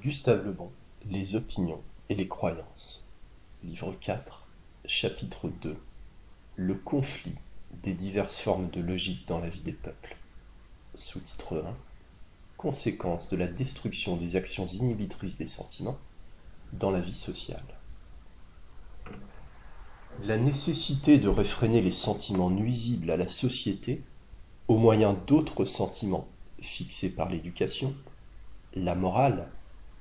Gustave Le Bon, Les opinions et les croyances. Livre 4, chapitre 2 Le conflit des diverses formes de logique dans la vie des peuples. Sous-titre 1 Conséquences de la destruction des actions inhibitrices des sentiments dans la vie sociale. La nécessité de réfréner les sentiments nuisibles à la société au moyen d'autres sentiments fixés par l'éducation, la morale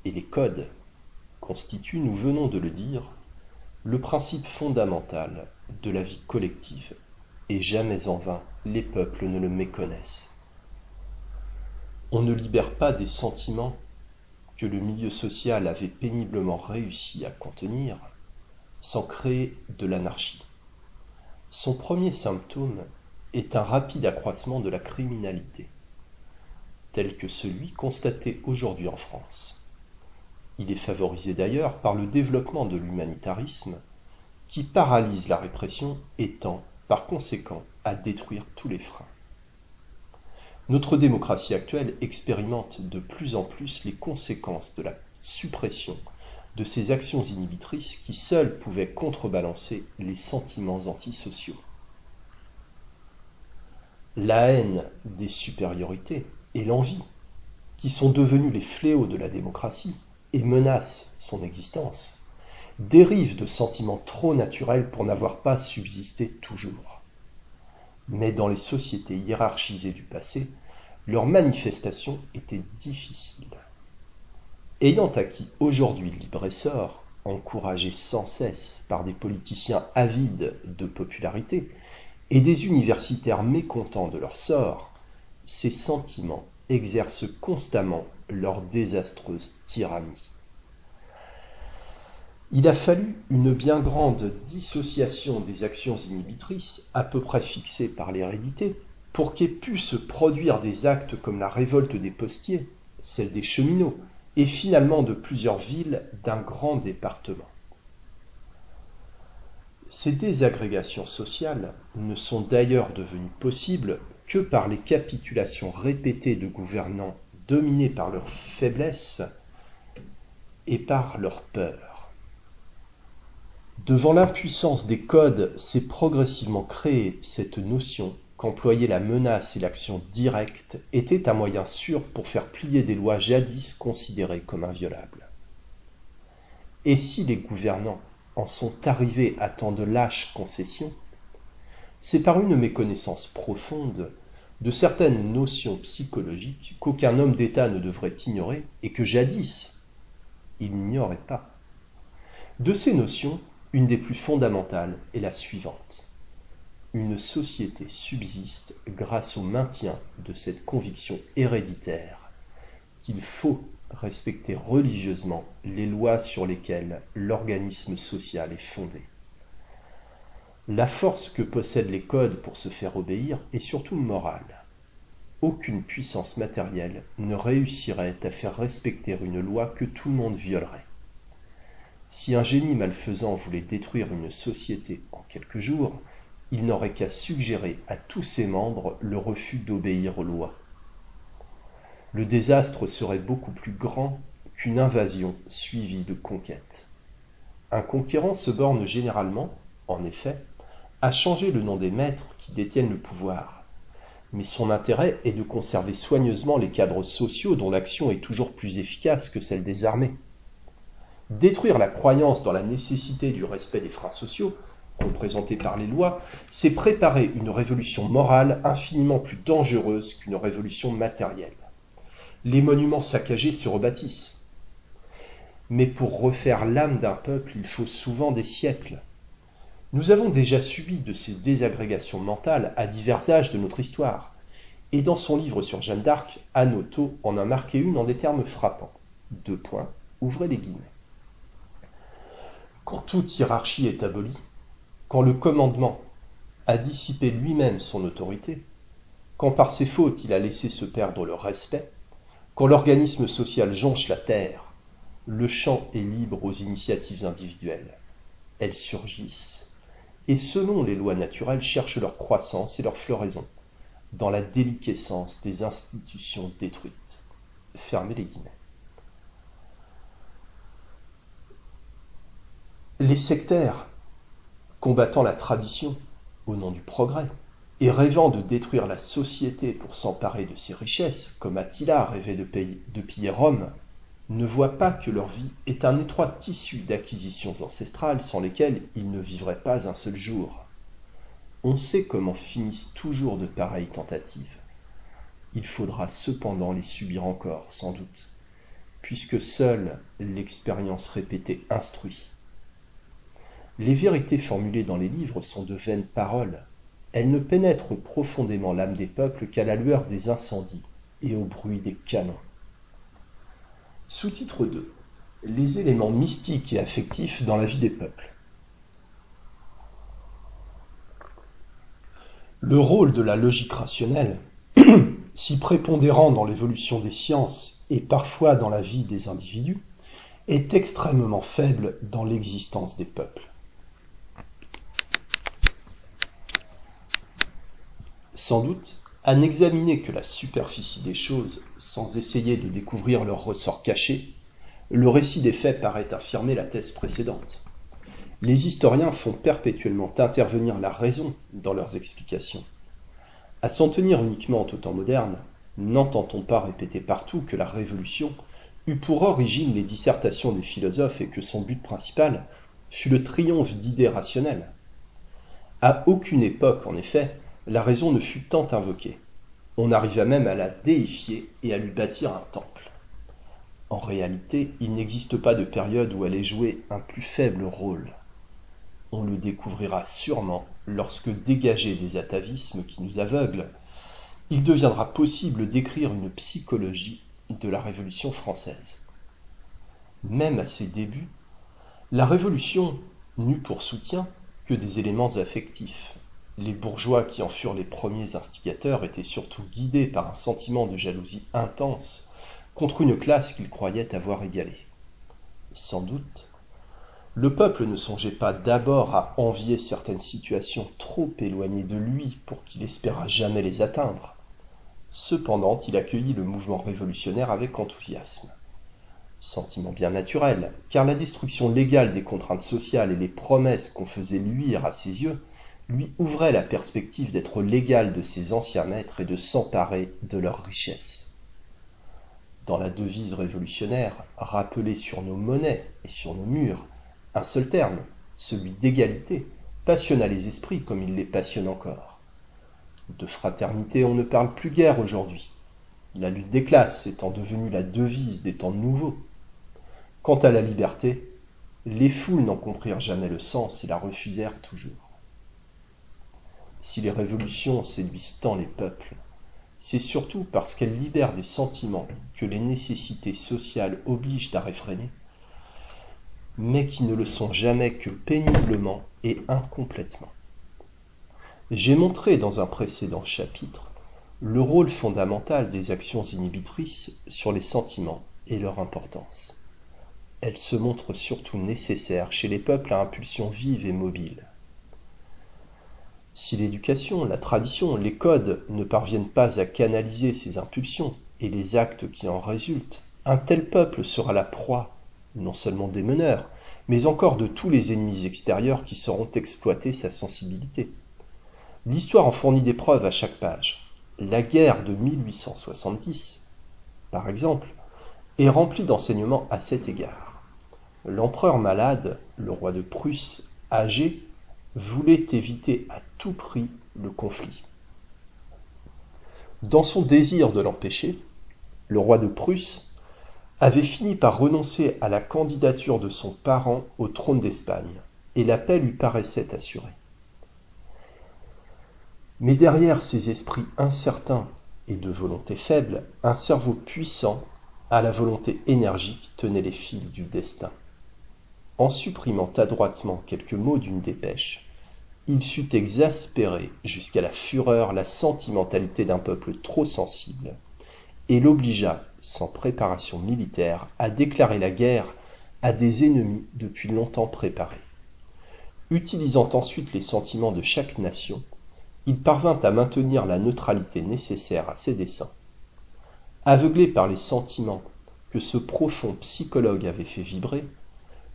et les codes constituent, nous venons de le dire, le principe fondamental de la vie collective, et jamais en vain les peuples ne le méconnaissent. On ne libère pas des sentiments que le milieu social avait péniblement réussi à contenir sans créer de l'anarchie. Son premier symptôme est un rapide accroissement de la criminalité, tel que celui constaté aujourd'hui en France. Il est favorisé d'ailleurs par le développement de l'humanitarisme, qui paralyse la répression et tend, par conséquent, à détruire tous les freins. Notre démocratie actuelle expérimente de plus en plus les conséquences de la suppression de ces actions inhibitrices qui seules pouvaient contrebalancer les sentiments antisociaux. La haine des supériorités et l'envie, qui sont devenus les fléaux de la démocratie et menacent son existence, dérivent de sentiments trop naturels pour n'avoir pas subsisté toujours. Mais dans les sociétés hiérarchisées du passé, leur manifestation était difficile. Ayant acquis aujourd'hui libre essor, encouragé sans cesse par des politiciens avides de popularité et des universitaires mécontents de leur sort, ces sentiments exercent constamment leur désastreuse tyrannie. Il a fallu une bien grande dissociation des actions inhibitrices, à peu près fixées par l'hérédité, pour qu'aient pu se produire des actes comme la révolte des postiers, celle des cheminots, et finalement de plusieurs villes d'un grand département. Ces désagrégations sociales ne sont d'ailleurs devenues possibles que par les capitulations répétées de gouvernants dominés par leur faiblesse et par leur peur. Devant l'impuissance des codes s'est progressivement créée cette notion qu'employer la menace et l'action directe était un moyen sûr pour faire plier des lois jadis considérées comme inviolables. Et si les gouvernants en sont arrivés à tant de lâches concessions, c'est par une méconnaissance profonde de certaines notions psychologiques qu'aucun homme d'État ne devrait ignorer et que jadis il n'ignorait pas. De ces notions, une des plus fondamentales est la suivante une société subsiste grâce au maintien de cette conviction héréditaire qu'il faut respecter religieusement les lois sur lesquelles l'organisme social est fondé. La force que possèdent les codes pour se faire obéir est surtout morale. Aucune puissance matérielle ne réussirait à faire respecter une loi que tout le monde violerait. Si un génie malfaisant voulait détruire une société en quelques jours, il n'aurait qu'à suggérer à tous ses membres le refus d'obéir aux lois. Le désastre serait beaucoup plus grand qu'une invasion suivie de conquêtes. Un conquérant se borne généralement, en effet, à changer le nom des maîtres qui détiennent le pouvoir. Mais son intérêt est de conserver soigneusement les cadres sociaux dont l'action est toujours plus efficace que celle des armées. Détruire la croyance dans la nécessité du respect des freins sociaux représentée par les lois, c'est préparer une révolution morale infiniment plus dangereuse qu'une révolution matérielle. Les monuments saccagés se rebâtissent. Mais pour refaire l'âme d'un peuple, il faut souvent des siècles. Nous avons déjà subi de ces désagrégations mentales à divers âges de notre histoire. Et dans son livre sur Jeanne d'Arc, Anoto en a marqué une en des termes frappants. Deux points, ouvrez les guillemets. Quand toute hiérarchie est abolie, quand le commandement a dissipé lui-même son autorité, quand par ses fautes il a laissé se perdre le respect, quand l'organisme social jonche la terre, le champ est libre aux initiatives individuelles. Elles surgissent et selon les lois naturelles cherchent leur croissance et leur floraison dans la déliquescence des institutions détruites. Fermez les guillemets. Les sectaires, combattant la tradition au nom du progrès et rêvant de détruire la société pour s'emparer de ses richesses, comme Attila rêvait de, de piller Rome ne voient pas que leur vie est un étroit tissu d'acquisitions ancestrales sans lesquelles ils ne vivraient pas un seul jour. On sait comment finissent toujours de pareilles tentatives. Il faudra cependant les subir encore, sans doute, puisque seule l'expérience répétée instruit. Les vérités formulées dans les livres sont de vaines paroles. Elles ne pénètrent profondément l'âme des peuples qu'à la lueur des incendies et au bruit des canons. Sous-titre 2. Les éléments mystiques et affectifs dans la vie des peuples. Le rôle de la logique rationnelle, si prépondérant dans l'évolution des sciences et parfois dans la vie des individus, est extrêmement faible dans l'existence des peuples. Sans doute, à n'examiner que la superficie des choses sans essayer de découvrir leurs ressorts cachés, le récit des faits paraît affirmer la thèse précédente. Les historiens font perpétuellement intervenir la raison dans leurs explications. À s'en tenir uniquement au temps moderne, n'entend-on pas répéter partout que la Révolution eut pour origine les dissertations des philosophes et que son but principal fut le triomphe d'idées rationnelles? À aucune époque, en effet, la raison ne fut tant invoquée. On arriva même à la déifier et à lui bâtir un temple. En réalité, il n'existe pas de période où elle ait joué un plus faible rôle. On le découvrira sûrement lorsque, dégagé des atavismes qui nous aveuglent, il deviendra possible d'écrire une psychologie de la Révolution française. Même à ses débuts, la Révolution n'eut pour soutien que des éléments affectifs, les bourgeois qui en furent les premiers instigateurs étaient surtout guidés par un sentiment de jalousie intense contre une classe qu'ils croyaient avoir égalée. Sans doute, le peuple ne songeait pas d'abord à envier certaines situations trop éloignées de lui pour qu'il espérât jamais les atteindre. Cependant, il accueillit le mouvement révolutionnaire avec enthousiasme. Sentiment bien naturel, car la destruction légale des contraintes sociales et les promesses qu'on faisait luire à ses yeux lui ouvrait la perspective d'être l'égal de ses anciens maîtres et de s'emparer de leurs richesses. Dans la devise révolutionnaire, rappelée sur nos monnaies et sur nos murs, un seul terme, celui d'égalité, passionna les esprits comme il les passionne encore. De fraternité on ne parle plus guère aujourd'hui, la lutte des classes étant devenue la devise des temps nouveaux. Quant à la liberté, les foules n'en comprirent jamais le sens et la refusèrent toujours. Si les révolutions séduisent tant les peuples, c'est surtout parce qu'elles libèrent des sentiments que les nécessités sociales obligent à réfréner, mais qui ne le sont jamais que péniblement et incomplètement. J'ai montré dans un précédent chapitre le rôle fondamental des actions inhibitrices sur les sentiments et leur importance. Elles se montrent surtout nécessaires chez les peuples à impulsion vive et mobile. Si l'éducation, la tradition, les codes ne parviennent pas à canaliser ces impulsions et les actes qui en résultent, un tel peuple sera la proie non seulement des meneurs, mais encore de tous les ennemis extérieurs qui sauront exploiter sa sensibilité. L'histoire en fournit des preuves à chaque page. La guerre de 1870, par exemple, est remplie d'enseignements à cet égard. L'empereur malade, le roi de Prusse, âgé, voulait éviter à tout prix le conflit. Dans son désir de l'empêcher, le roi de Prusse avait fini par renoncer à la candidature de son parent au trône d'Espagne, et la paix lui paraissait assurée. Mais derrière ces esprits incertains et de volonté faible, un cerveau puissant à la volonté énergique tenait les fils du destin. En supprimant adroitement quelques mots d'une dépêche, il sut exaspérer jusqu'à la fureur la sentimentalité d'un peuple trop sensible, et l'obligea, sans préparation militaire, à déclarer la guerre à des ennemis depuis longtemps préparés. Utilisant ensuite les sentiments de chaque nation, il parvint à maintenir la neutralité nécessaire à ses desseins. Aveuglé par les sentiments que ce profond psychologue avait fait vibrer,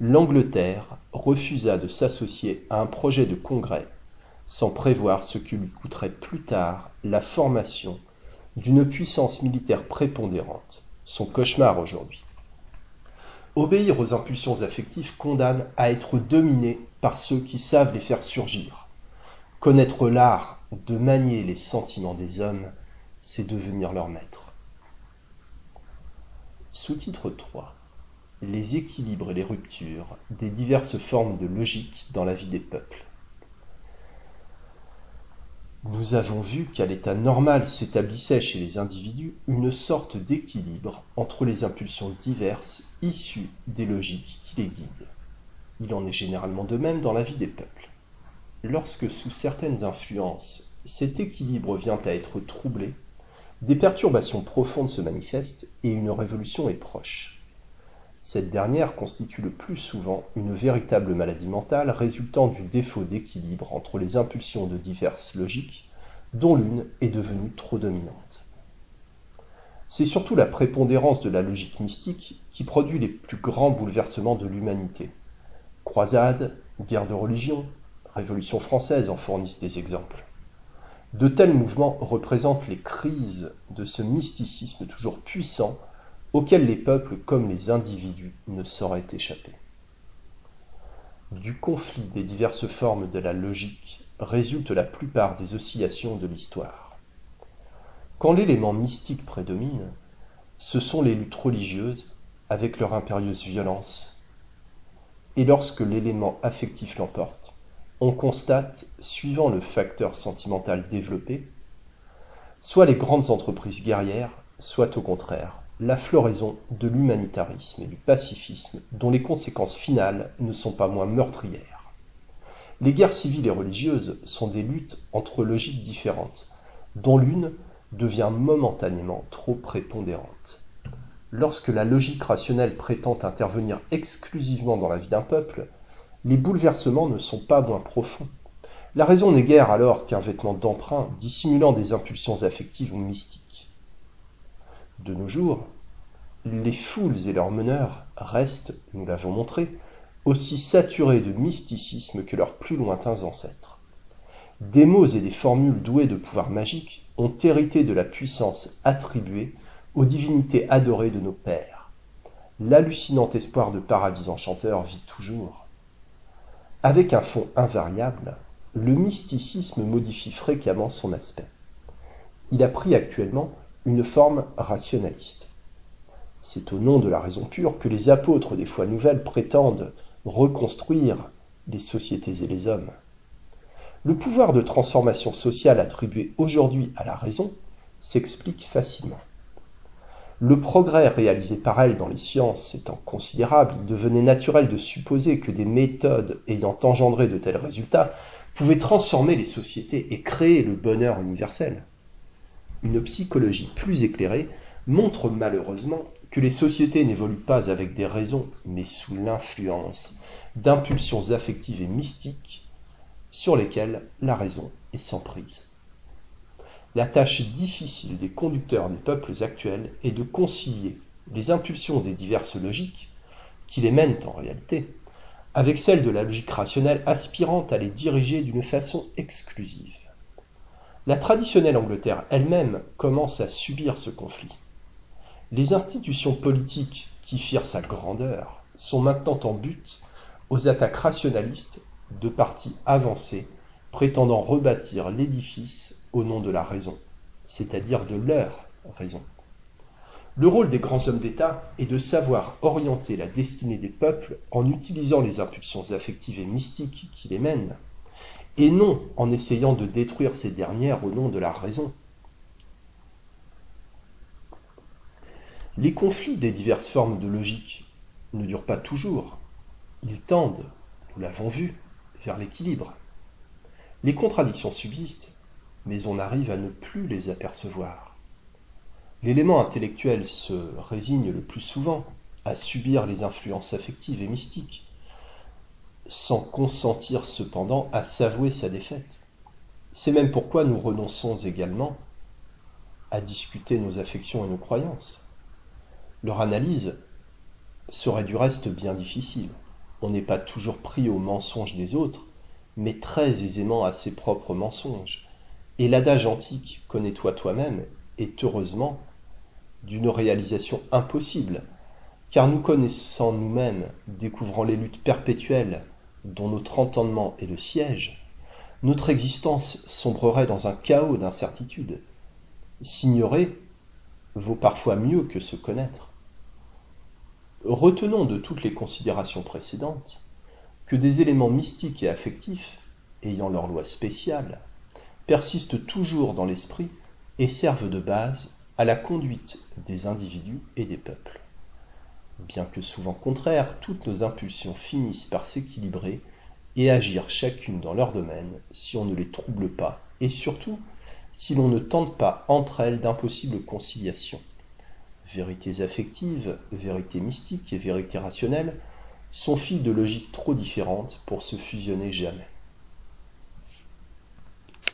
l'Angleterre refusa de s'associer à un projet de congrès sans prévoir ce que lui coûterait plus tard la formation d'une puissance militaire prépondérante, son cauchemar aujourd'hui. Obéir aux impulsions affectives condamne à être dominé par ceux qui savent les faire surgir. Connaître l'art de manier les sentiments des hommes, c'est devenir leur maître. Sous-titre 3 Les équilibres et les ruptures des diverses formes de logique dans la vie des peuples. Nous avons vu qu'à l'état normal s'établissait chez les individus une sorte d'équilibre entre les impulsions diverses issues des logiques qui les guident. Il en est généralement de même dans la vie des peuples. Lorsque sous certaines influences cet équilibre vient à être troublé, des perturbations profondes se manifestent et une révolution est proche. Cette dernière constitue le plus souvent une véritable maladie mentale résultant du défaut d'équilibre entre les impulsions de diverses logiques, dont l'une est devenue trop dominante. C'est surtout la prépondérance de la logique mystique qui produit les plus grands bouleversements de l'humanité. Croisades, guerres de religion, Révolution française en fournissent des exemples. De tels mouvements représentent les crises de ce mysticisme toujours puissant auquel les peuples comme les individus ne sauraient échapper. Du conflit des diverses formes de la logique résulte la plupart des oscillations de l'histoire. Quand l'élément mystique prédomine, ce sont les luttes religieuses avec leur impérieuse violence. Et lorsque l'élément affectif l'emporte, on constate, suivant le facteur sentimental développé, soit les grandes entreprises guerrières, soit au contraire la floraison de l'humanitarisme et du pacifisme dont les conséquences finales ne sont pas moins meurtrières. Les guerres civiles et religieuses sont des luttes entre logiques différentes, dont l'une devient momentanément trop prépondérante. Lorsque la logique rationnelle prétend intervenir exclusivement dans la vie d'un peuple, les bouleversements ne sont pas moins profonds. La raison n'est guère alors qu'un vêtement d'emprunt dissimulant des impulsions affectives ou mystiques. De nos jours, les foules et leurs meneurs restent, nous l'avons montré, aussi saturés de mysticisme que leurs plus lointains ancêtres. Des mots et des formules doués de pouvoir magique ont hérité de la puissance attribuée aux divinités adorées de nos pères. L'hallucinant espoir de paradis enchanteur vit toujours. Avec un fond invariable, le mysticisme modifie fréquemment son aspect. Il a pris actuellement une forme rationaliste. C'est au nom de la raison pure que les apôtres des fois nouvelles prétendent reconstruire les sociétés et les hommes. Le pouvoir de transformation sociale attribué aujourd'hui à la raison s'explique facilement. Le progrès réalisé par elle dans les sciences étant considérable, il devenait naturel de supposer que des méthodes ayant engendré de tels résultats pouvaient transformer les sociétés et créer le bonheur universel. Une psychologie plus éclairée montre malheureusement que les sociétés n'évoluent pas avec des raisons, mais sous l'influence d'impulsions affectives et mystiques sur lesquelles la raison est sans prise. La tâche difficile des conducteurs des peuples actuels est de concilier les impulsions des diverses logiques, qui les mènent en réalité, avec celles de la logique rationnelle aspirant à les diriger d'une façon exclusive. La traditionnelle Angleterre elle-même commence à subir ce conflit. Les institutions politiques qui firent sa grandeur sont maintenant en but aux attaques rationalistes de partis avancés prétendant rebâtir l'édifice au nom de la raison, c'est-à-dire de leur raison. Le rôle des grands hommes d'État est de savoir orienter la destinée des peuples en utilisant les impulsions affectives et mystiques qui les mènent, et non en essayant de détruire ces dernières au nom de la raison. Les conflits des diverses formes de logique ne durent pas toujours. Ils tendent, nous l'avons vu, vers l'équilibre. Les contradictions subsistent, mais on arrive à ne plus les apercevoir. L'élément intellectuel se résigne le plus souvent à subir les influences affectives et mystiques, sans consentir cependant à s'avouer sa défaite. C'est même pourquoi nous renonçons également à discuter nos affections et nos croyances. Leur analyse serait du reste bien difficile. on n'est pas toujours pris aux mensonges des autres, mais très aisément à ses propres mensonges. Et l'adage antique Connais-toi toi-même est heureusement d'une réalisation impossible, car nous connaissant nous-mêmes, découvrant les luttes perpétuelles dont notre entendement est le siège, notre existence sombrerait dans un chaos d'incertitude. S'ignorer vaut parfois mieux que se connaître. Retenons de toutes les considérations précédentes que des éléments mystiques et affectifs, ayant leur loi spéciale, persistent toujours dans l'esprit et servent de base à la conduite des individus et des peuples. Bien que souvent contraires, toutes nos impulsions finissent par s'équilibrer et agir chacune dans leur domaine si on ne les trouble pas et surtout si l'on ne tente pas entre elles d'impossibles conciliations. Vérités affectives, vérités mystiques et vérités rationnelles sont filles de logiques trop différentes pour se fusionner jamais.